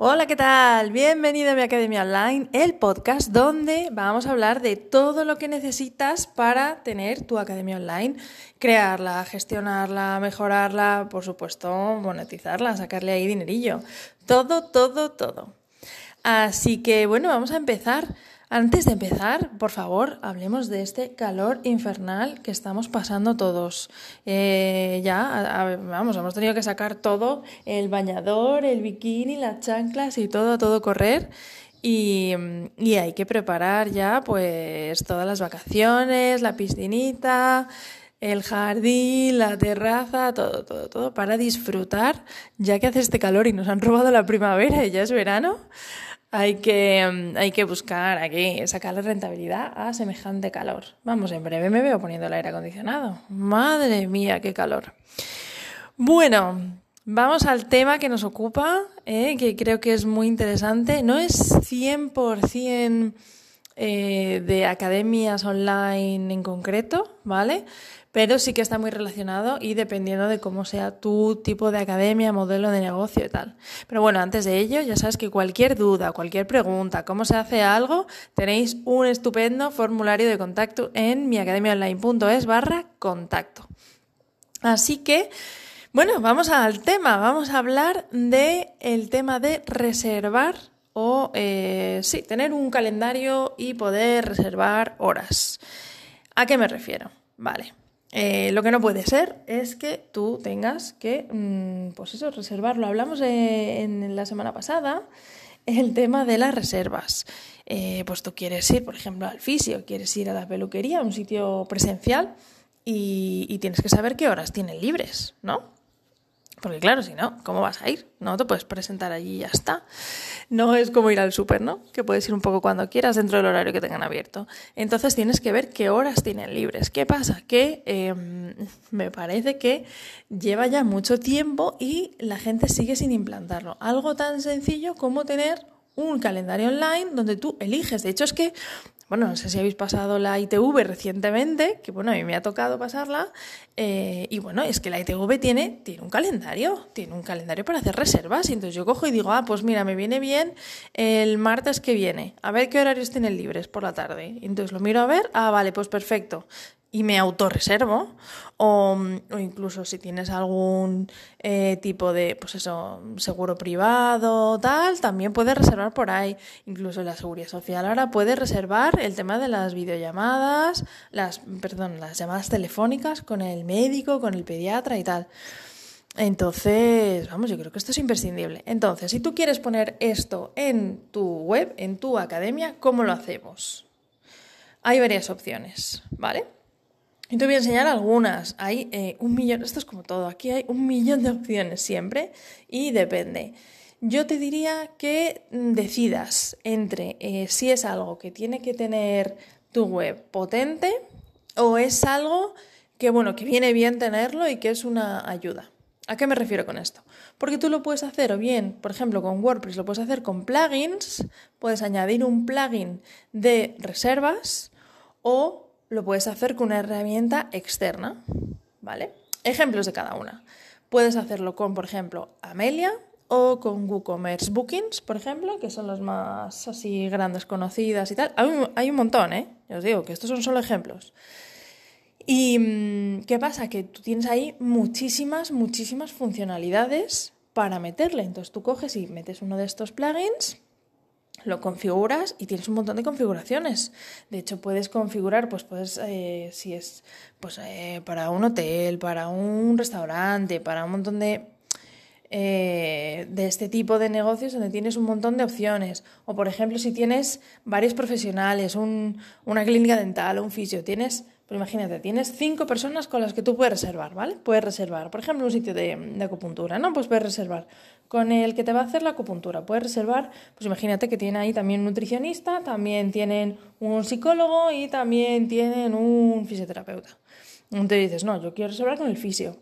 Hola, ¿qué tal? Bienvenido a mi Academia Online, el podcast donde vamos a hablar de todo lo que necesitas para tener tu Academia Online, crearla, gestionarla, mejorarla, por supuesto, monetizarla, sacarle ahí dinerillo. Todo, todo, todo. Así que bueno, vamos a empezar. Antes de empezar, por favor, hablemos de este calor infernal que estamos pasando todos. Eh, ya, vamos, hemos tenido que sacar todo, el bañador, el bikini, las chanclas y todo, todo correr. Y, y, hay que preparar ya pues todas las vacaciones, la piscinita, el jardín, la terraza, todo, todo, todo para disfrutar, ya que hace este calor y nos han robado la primavera y ya es verano. Hay que, mm, hay que buscar, hay que sacarle rentabilidad a semejante calor. Vamos, en breve me veo poniendo el aire acondicionado. Madre mía, qué calor. Bueno, vamos al tema que nos ocupa, eh, que creo que es muy interesante. No es 100% eh, de academias online en concreto, ¿vale? Pero sí que está muy relacionado y dependiendo de cómo sea tu tipo de academia, modelo de negocio y tal. Pero bueno, antes de ello, ya sabes que cualquier duda, cualquier pregunta, cómo se hace algo, tenéis un estupendo formulario de contacto en miacademiaonline.es barra contacto. Así que, bueno, vamos al tema. Vamos a hablar del el tema de reservar o, eh, sí, tener un calendario y poder reservar horas. ¿A qué me refiero? Vale. Eh, lo que no puede ser es que tú tengas que, mm, pues eso, reservarlo. Hablamos en la semana pasada el tema de las reservas. Eh, pues tú quieres ir, por ejemplo, al fisio, quieres ir a la peluquería, a un sitio presencial, y, y tienes que saber qué horas tienen libres, ¿no? Porque claro, si no, ¿cómo vas a ir? No te puedes presentar allí y ya está. No es como ir al súper, ¿no? Que puedes ir un poco cuando quieras dentro del horario que tengan abierto. Entonces tienes que ver qué horas tienen libres. ¿Qué pasa? Que em, me parece que lleva ya mucho tiempo y la gente sigue sin implantarlo. Algo tan sencillo como tener un calendario online donde tú eliges. De hecho, es que bueno, no sé si habéis pasado la ITV recientemente, que bueno, a mí me ha tocado pasarla, eh, y bueno, es que la ITV tiene, tiene un calendario, tiene un calendario para hacer reservas, y entonces yo cojo y digo, ah, pues mira, me viene bien el martes que viene, a ver qué horarios tienen libres por la tarde. Y entonces lo miro a ver, ah, vale, pues perfecto y me autorreservo o, o incluso si tienes algún eh, tipo de pues eso seguro privado tal también puedes reservar por ahí incluso la seguridad social ahora puede reservar el tema de las videollamadas las perdón las llamadas telefónicas con el médico con el pediatra y tal entonces, vamos, yo creo que esto es imprescindible. Entonces, si tú quieres poner esto en tu web, en tu academia, ¿cómo lo hacemos? Hay varias opciones, ¿vale? Y te voy a enseñar algunas. Hay eh, un millón, esto es como todo, aquí hay un millón de opciones siempre y depende. Yo te diría que decidas entre eh, si es algo que tiene que tener tu web potente o es algo que, bueno, que viene bien tenerlo y que es una ayuda. ¿A qué me refiero con esto? Porque tú lo puedes hacer o bien, por ejemplo, con WordPress, lo puedes hacer con plugins, puedes añadir un plugin de reservas o lo puedes hacer con una herramienta externa, ¿vale? Ejemplos de cada una. Puedes hacerlo con, por ejemplo, Amelia o con WooCommerce Bookings, por ejemplo, que son las más así grandes conocidas y tal. Hay un, montón, ¿eh? Ya os digo que estos son solo ejemplos. ¿Y mm, qué pasa? Que tú tienes ahí muchísimas, muchísimas funcionalidades para meterle. Entonces tú coges y metes uno de estos plugins lo configuras y tienes un montón de configuraciones. De hecho, puedes configurar, pues puedes, eh, si es pues, eh, para un hotel, para un restaurante, para un montón de, eh, de este tipo de negocios donde tienes un montón de opciones. O, por ejemplo, si tienes varios profesionales, un, una clínica dental, un fisio, tienes pero imagínate, tienes cinco personas con las que tú puedes reservar, ¿vale? Puedes reservar, por ejemplo, un sitio de, de, acupuntura, ¿no? Pues puedes reservar con el que te va a hacer la acupuntura. Puedes reservar, pues imagínate que tiene ahí también un nutricionista, también tienen un psicólogo y también tienen un fisioterapeuta. Entonces dices, no, yo quiero reservar con el fisio.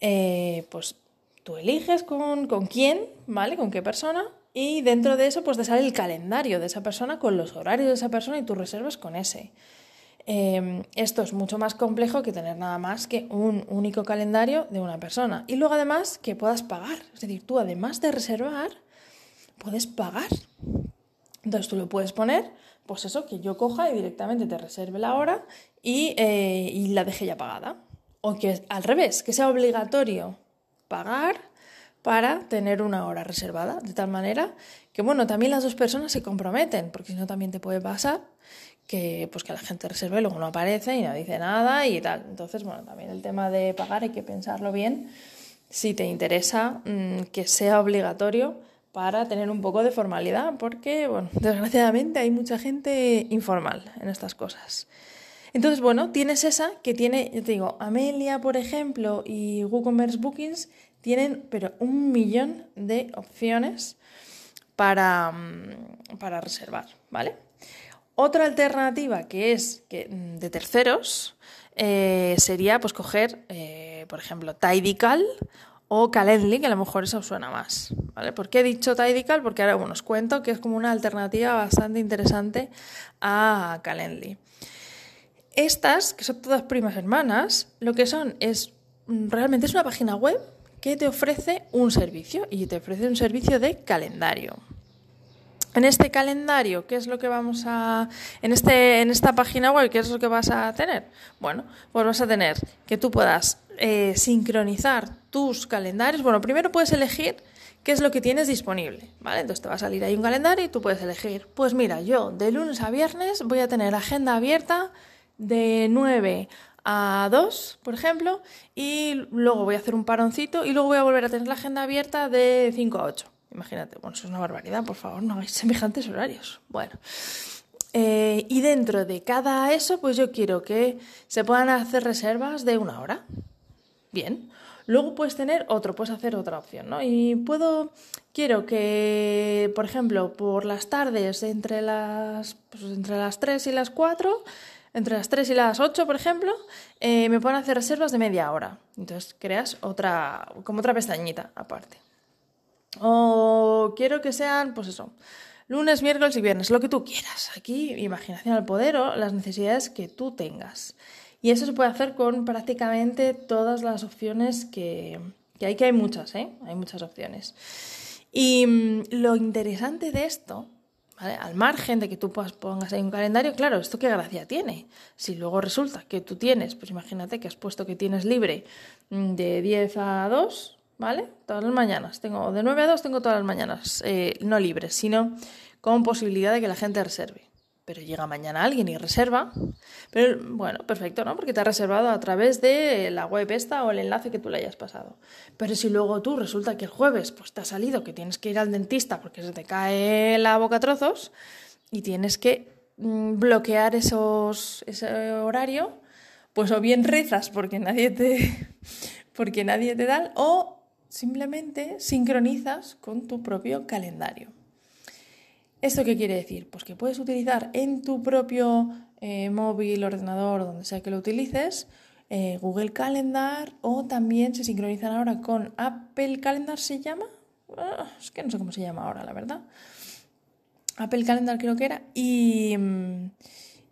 Eh, pues tú eliges con, con quién, ¿vale? Con qué persona. Y dentro de eso, pues te sale el calendario de esa persona con los horarios de esa persona y tú reservas con ese. Em, esto es mucho más complejo que tener nada más que un único calendario de una persona. Y luego además que puedas pagar. Es decir, tú además de reservar, puedes pagar. Entonces tú lo puedes poner, pues eso, que yo coja y directamente te reserve la hora y, eh, y la deje ya pagada. O que al revés, que sea obligatorio pagar para tener una hora reservada, de tal manera que, bueno, también las dos personas se comprometen, porque si no también te puede pasar que, pues, que la gente reserve y luego no aparece y no dice nada y tal. Entonces, bueno, también el tema de pagar hay que pensarlo bien si te interesa mm, que sea obligatorio para tener un poco de formalidad, porque, bueno, desgraciadamente hay mucha gente informal en estas cosas. Entonces, bueno, tienes esa que tiene, yo te digo, Amelia, por ejemplo, y WooCommerce Bookings tienen, pero un millón de opciones para, mm, para reservar, ¿vale? Otra alternativa que es que, mm, de terceros eh, sería pues coger, eh, por ejemplo, Tidical o Calendly, que a lo mejor eso suena más. ¿vale? ¿Por qué he dicho Tidical? Porque ahora bueno, os cuento que es como una alternativa bastante interesante a Calendly. Estas, que son todas primas hermanas, lo que son es mm, realmente es una página web que te ofrece un servicio y te ofrece un servicio de calendario. En este calendario, ¿qué es lo que vamos a. En, este, en esta página web, ¿qué es lo que vas a tener? Bueno, pues vas a tener que tú puedas eh, sincronizar tus calendarios. Bueno, primero puedes elegir qué es lo que tienes disponible, ¿vale? Entonces te va a salir ahí un calendario y tú puedes elegir. Pues mira, yo de lunes a viernes voy a tener agenda abierta de 9 a 2, por ejemplo, y luego voy a hacer un paroncito y luego voy a volver a tener la agenda abierta de 5 a 8. Imagínate, bueno, eso es una barbaridad, por favor, no hagáis semejantes horarios. Bueno, eh, y dentro de cada eso, pues yo quiero que se puedan hacer reservas de una hora. Bien. Luego puedes tener otro, puedes hacer otra opción, ¿no? Y puedo, quiero que, por ejemplo, por las tardes, entre las, pues entre las 3 y las 4, entre las 3 y las 8, por ejemplo, eh, me pueden hacer reservas de media hora. Entonces creas otra, como otra pestañita aparte. O quiero que sean, pues eso, lunes, miércoles y viernes, lo que tú quieras. Aquí, imaginación al poder o las necesidades que tú tengas. Y eso se puede hacer con prácticamente todas las opciones que, que hay, que hay muchas, ¿eh? Hay muchas opciones. Y mm, lo interesante de esto, ¿vale? al margen de que tú pongas ahí un calendario, claro, ¿esto qué gracia tiene? Si luego resulta que tú tienes, pues imagínate que has puesto que tienes libre mm, de 10 a 2, ¿vale? Todas las mañanas. Tengo de 9 a 2 tengo todas las mañanas, eh, no libres, sino con posibilidad de que la gente reserve. Pero llega mañana alguien y reserva. Pero bueno, perfecto, ¿no? Porque te ha reservado a través de la web esta o el enlace que tú le hayas pasado. Pero si luego tú resulta que el jueves pues te ha salido que tienes que ir al dentista porque se te cae la boca trozos y tienes que mm, bloquear esos, ese horario, pues o bien rezas porque nadie te porque nadie te da o Simplemente sincronizas con tu propio calendario. ¿Esto qué quiere decir? Pues que puedes utilizar en tu propio eh, móvil, ordenador, donde sea que lo utilices, eh, Google Calendar o también se sincronizan ahora con Apple Calendar, ¿se llama? Ah, es que no sé cómo se llama ahora, la verdad. Apple Calendar creo que era. Y,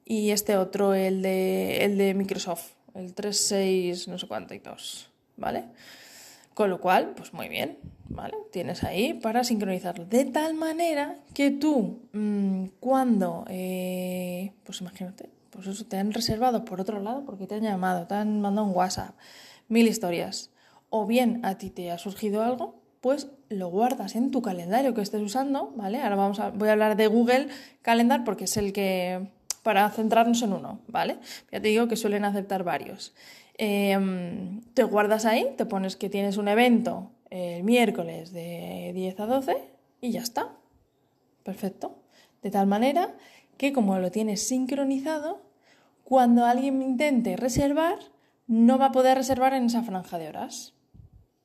y este otro, el de, el de Microsoft, el 36 no sé cuánto y dos, ¿vale? Con lo cual, pues muy bien, ¿vale? Tienes ahí para sincronizarlo. De tal manera que tú, mm, cuando, eh, pues imagínate, pues eso te han reservado por otro lado porque te han llamado, te han mandado un WhatsApp, mil historias, o bien a ti te ha surgido algo, pues lo guardas en tu calendario que estés usando, ¿vale? Ahora vamos a, voy a hablar de Google Calendar porque es el que, para centrarnos en uno, ¿vale? Ya te digo que suelen aceptar varios. Em, te guardas ahí, te pones que tienes un evento el miércoles de 10 a 12 y ya está. Perfecto. De tal manera que como lo tienes sincronizado, cuando alguien intente reservar, no va a poder reservar en esa franja de horas.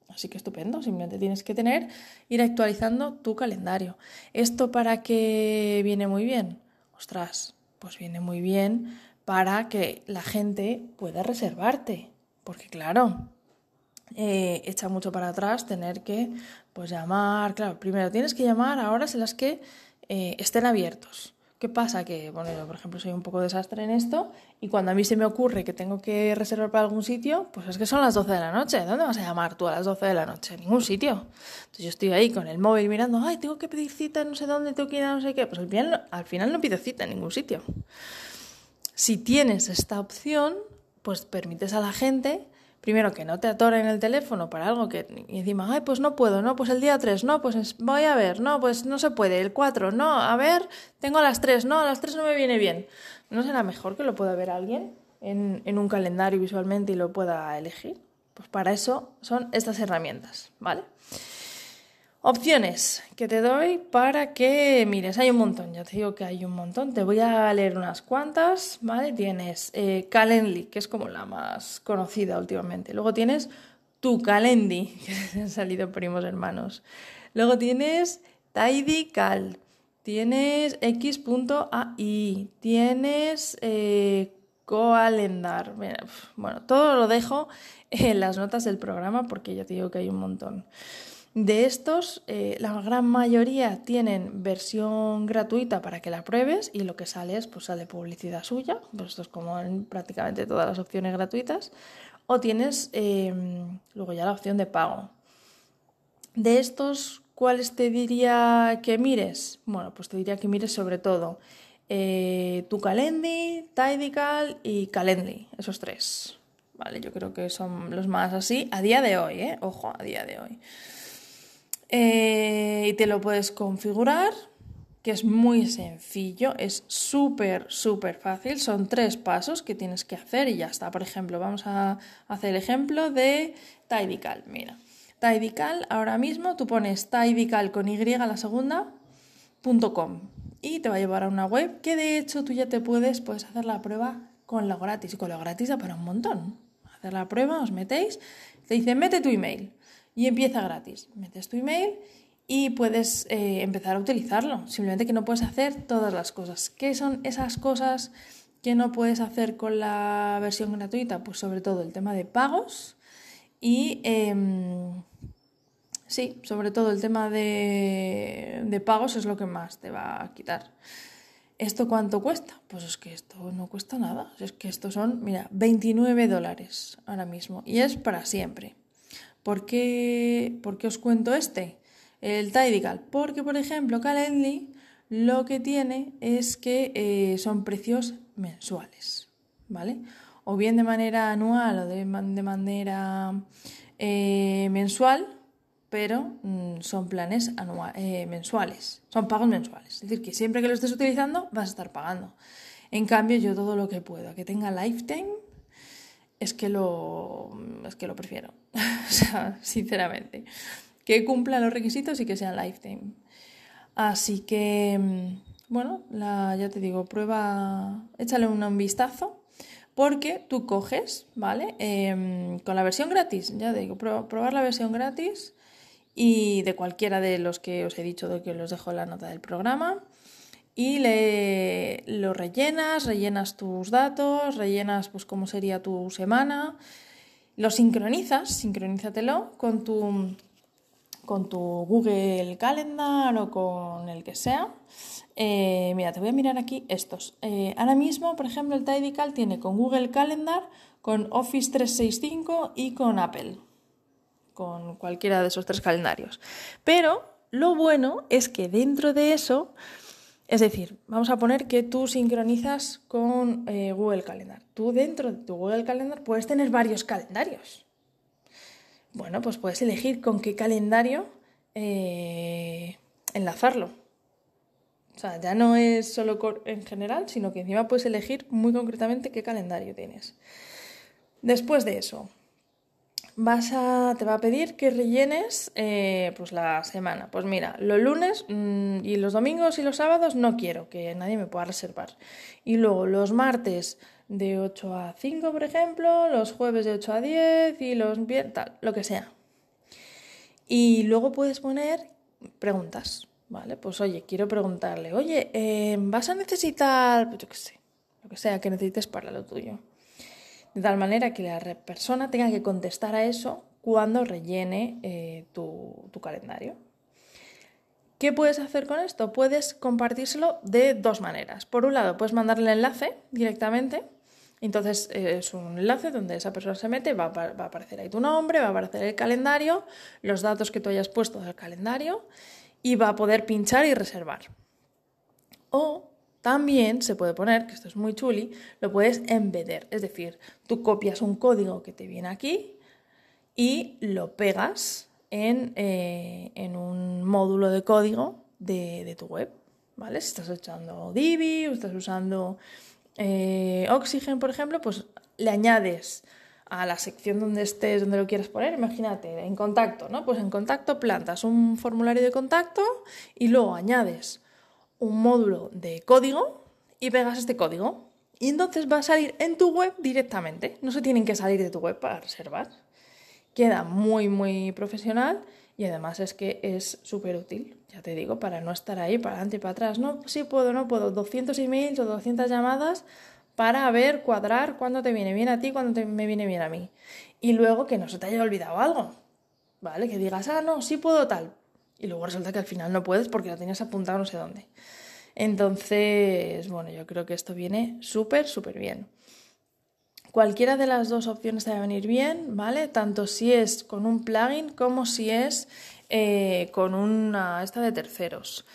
Así que estupendo, simplemente tienes que tener, ir actualizando tu calendario. ¿Esto para qué viene muy bien? Ostras, pues viene muy bien para que la gente pueda reservarte. Porque claro, eh, echa mucho para atrás tener que pues llamar. Claro, primero tienes que llamar a horas en las que eh, estén abiertos. ¿Qué pasa? Que, bueno, yo por ejemplo soy un poco desastre en esto y cuando a mí se me ocurre que tengo que reservar para algún sitio, pues es que son las 12 de la noche. ¿Dónde vas a llamar tú a las 12 de la noche? En ningún sitio. Entonces yo estoy ahí con el móvil mirando, ay, tengo que pedir cita no sé dónde, tengo que ir a no sé qué. Pues al al final no pido cita en ningún sitio. Si tienes esta opción, pues permites a la gente primero que no te atoren el teléfono para algo que y encima, ay, pues no puedo, no, pues el día 3, no, pues voy a ver, no, pues no se puede, el 4, no, a ver, tengo a las 3, no, a las 3 no me viene bien. ¿No será mejor que lo pueda ver alguien en, en un calendario visualmente y lo pueda elegir? Pues para eso son estas herramientas, ¿vale? Opciones que te doy para que mires, hay un montón, ya te digo que hay un montón, te voy a leer unas cuantas, ¿vale? Tienes eh, Calendly, que es como la más conocida últimamente. Luego tienes tu Calendly, que han salido primos hermanos. Luego tienes Tidycal, tienes X.ai, tienes eh, Coalendar. Bueno, todo lo dejo en las notas del programa porque ya te digo que hay un montón. De estos, eh, la gran mayoría tienen versión gratuita para que la pruebes y lo que sale es, pues sale publicidad suya, pues esto es como en prácticamente todas las opciones gratuitas, o tienes em, luego ya la opción de pago. De estos, ¿cuáles te diría que mires? Bueno, pues te diría que mires sobre todo eh, tu Calendly, Tidical y Calendly, esos tres. Vale, yo creo que son los más así a día de hoy, ¿eh? Ojo, a día de hoy. Eh, y te lo puedes configurar, que es muy sencillo, es súper, súper fácil. Son tres pasos que tienes que hacer y ya está. Por ejemplo, vamos a hacer el ejemplo de Tidical. Mira, Tidical, ahora mismo tú pones Tidical con Y la segunda, .com y te va a llevar a una web que de hecho tú ya te puedes, puedes hacer la prueba con la gratis y con la gratis da para un montón. Hacer la prueba, os metéis, te dice mete tu email y empieza gratis. Metes tu email y puedes eh, empezar a utilizarlo. Simplemente que no puedes hacer todas las cosas. ¿Qué son esas cosas que no puedes hacer con la versión gratuita? Pues sobre todo el tema de pagos y em, sí, sobre todo el tema de, de pagos es lo que más te va a quitar. ¿Esto cuánto cuesta? Pues es que esto no cuesta nada. Es que estos son, mira, 29 dólares ahora mismo. Y es para siempre. ¿Por qué, os cuento este? El Tidical. Porque, por ejemplo, Calendly lo que tiene es que eh, son precios mensuales, ¿vale? O bien de manera anual o de, manera eh, mensual, pero mm, son planes eh, mensuales, son pagos mensuales. Es decir, que siempre que lo estés utilizando vas a estar pagando. En cambio, yo todo lo que puedo, que tenga lifetime, es que lo, es que lo prefiero. o sea, sinceramente. Que cumpla los requisitos y que sea lifetime. Así que, mm, bueno, ya te digo, prueba, échale un, vistazo. Porque tú coges, ¿vale? Em, con la versión gratis, ya digo, probar la versión gratis y de cualquiera de los que os he dicho, de que os dejo la nota del programa y le, lo rellenas, rellenas tus datos, rellenas pues cómo sería tu semana, lo sincronizas, sincronízatelo con tu, con tu Google Calendar o con el que sea. Eh, mira, te voy a mirar aquí estos. Eh, ahora mismo, por ejemplo, el Tidycal tiene con Google Calendar, con Office 365 y con Apple, con cualquiera de esos tres calendarios. Pero lo bueno es que dentro de eso es decir, vamos a poner que tú sincronizas con eh, Google Calendar. Tú dentro de tu Google Calendar puedes tener varios calendarios. Bueno, pues puedes elegir con qué calendario eh, enlazarlo. O sea, ya no es solo en general, sino que encima puedes elegir muy concretamente qué calendario tienes. Después de eso, vas a, te va a pedir que rellenes eh, pues la semana. Pues mira, los lunes mm, y los domingos y los sábados no quiero que nadie me pueda reservar. Y luego los martes de 8 a 5, por ejemplo, los jueves de 8 a 10 y los viernes, tal, lo que sea. Y luego puedes poner preguntas, ¿vale? Pues oye, quiero preguntarle, oye, eh, ¿vas a necesitar, pues yo qué sé, lo que sea que necesites para lo tuyo? De tal manera que la persona tenga que contestar a eso cuando rellene eh, tu, calendario. ¿Qué puedes hacer con esto? Puedes compartírselo de dos maneras. Por un lado, puedes mandarle el enlace directamente. Entonces es un enlace donde esa persona se mete, va a, va a aparecer ahí tu nombre, va a aparecer el calendario, los datos que tú hayas puesto del calendario y va a poder pinchar y reservar. O también se puede poner, que esto es muy chuli, lo puedes embeder, es decir, tú copias un código que te viene aquí y lo pegas en, eh, en un módulo de código de, de, tu web, ¿vale? Si estás usando Divi o estás usando eh, Oxygen, por ejemplo, pues le añades a la sección donde estés, donde lo quieras poner, imagínate, en contacto, ¿no? Pues en contacto plantas un formulario de contacto y luego añades un módulo de código y pegas este código. Y entonces va a salir en tu web directamente. No se tienen que salir de tu web para reservar. Queda muy, muy profesional y además es que es súper útil, ya te digo, para no estar ahí para adelante y para atrás. No, sí puedo, no puedo. 200 emails o 200 llamadas para ver, cuadrar cuándo te viene bien a ti, cuándo te, me viene bien a mí. Y luego que no se te haya olvidado algo, ¿vale? Que digas, ah, no, sí puedo tal. Y luego resulta que al final no puedes porque lo tenías apuntado no sé dónde. Entonces, bueno, yo creo que esto viene súper, súper bien. Cualquiera de las dos opciones te va a venir bien, ¿vale? Tanto si es con un plugin como si es eh, con una esta de terceros.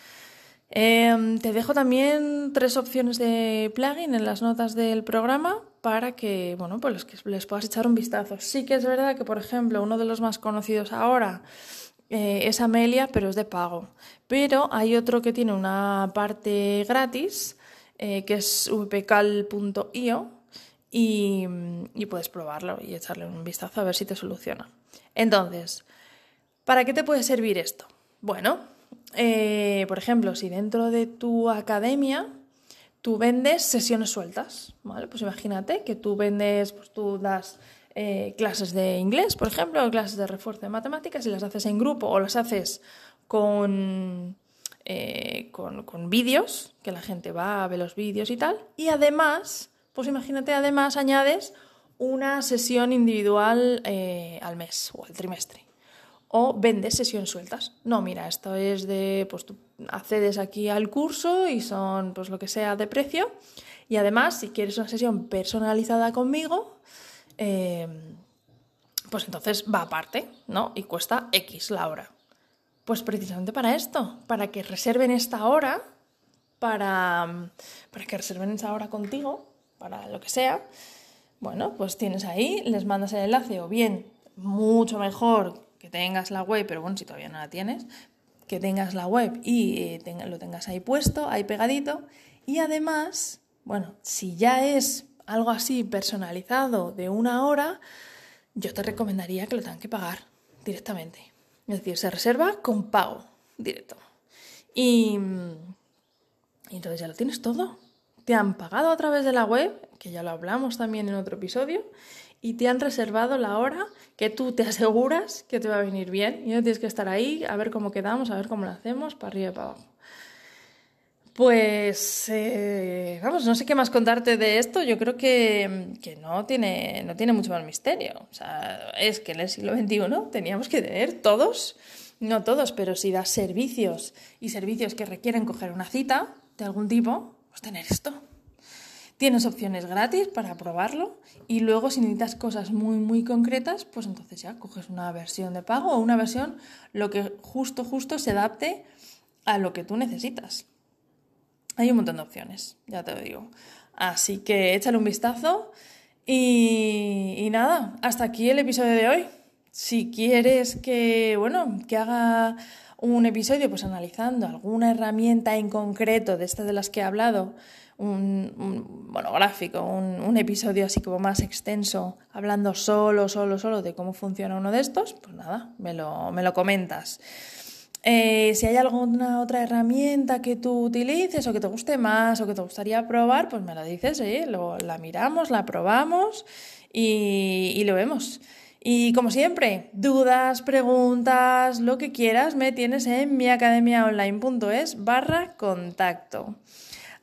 Em, te dejo también tres opciones de plugin en las notas del programa para que, bueno, pues que les puedas echar un vistazo. Sí que es verdad que, por ejemplo, uno de los más conocidos ahora eh, es Amelia, pero es de pago. Pero hay otro que tiene una parte gratis, eh, que es vpcal.io, y, puedes probarlo y echarle un vistazo a ver si te soluciona. Entonces, ¿para qué te puede servir esto? Bueno, eh, por ejemplo, si dentro de tu academia tú vendes sesiones sueltas, ¿vale? Pues imagínate que tú vendes, pues tú das eh, clases de inglés, por ejemplo, clases de refuerzo de matemáticas y las haces en grupo o las haces con, eh, con, vídeos, que la gente va a ver los vídeos y tal. Y además, pues imagínate, además añades una sesión individual al mes o al trimestre o vendes sesiones sueltas. No, mira, esto es de, pues tú accedes aquí al curso y son pues lo que sea de precio. Y además, si quieres una sesión personalizada conmigo, eh, pues entonces va aparte, ¿no? Y cuesta X la hora. Pues precisamente para esto, para que reserven esta hora, para, para que reserven esa hora contigo, para lo que sea. Bueno, pues tienes ahí, les mandas el enlace o bien, mucho mejor que tengas la web, pero bueno, si todavía no la tienes, que tengas la web y eh, lo tengas ahí puesto, ahí pegadito. Y además, bueno, si ya es algo así personalizado de una hora, yo te recomendaría que lo tengan que pagar directamente. Es decir, se reserva con pago directo. Y, y entonces ya lo tienes todo. Te han pagado a través de la web, que ya lo hablamos también en otro episodio, y te han reservado la hora que tú te aseguras que te va a venir bien y no tienes que estar ahí a ver cómo quedamos, a ver cómo lo hacemos, para arriba y para abajo. Pues, eh, vamos, no sé qué más contarte de esto. Yo creo que, que, no, tiene, no tiene mucho más misterio. O sea, es que en el siglo XXI teníamos que tener todos, no todos, pero si das servicios y servicios que requieren coger una cita de algún tipo, pues tener esto. Tienes opciones gratis para probarlo y luego si necesitas cosas muy muy concretas, pues entonces ya coges una versión de pago o una versión lo que justo justo se adapte a lo que tú necesitas. Hay un montón de opciones, ya te lo digo. Así que échale un vistazo y, nada, hasta aquí el episodio de hoy. Si quieres que, bueno, que haga un episodio pues analizando alguna herramienta en concreto de estas de las que he hablado, un, monográfico, un, un, episodio así como más extenso, hablando solo, solo, solo de cómo funciona uno de estos, pues nada, me lo, me lo comentas. Eh, si hay alguna otra herramienta que tú utilices o que te guste más o que te gustaría probar, pues me lo dices, ¿eh? lo, la miramos, la probamos y, y lo vemos. Y como siempre, dudas, preguntas, lo que quieras, me tienes en miacademiaonline.es barra contacto.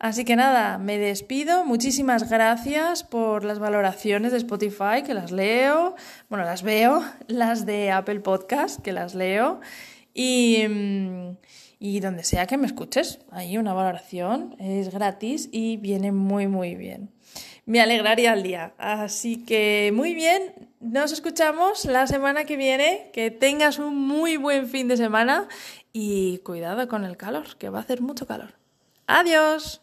Así que nada, me despido. Muchísimas gracias por las valoraciones de Spotify, que las leo, bueno, las veo, las de Apple Podcast, que las leo. Y, y donde sea que me escuches. Ahí una valoración es gratis y viene muy, muy bien. Me alegraría el día. Así que muy bien, nos escuchamos la semana que viene. Que tengas un muy buen fin de semana y cuidado con el calor, que va a hacer mucho calor. Adiós.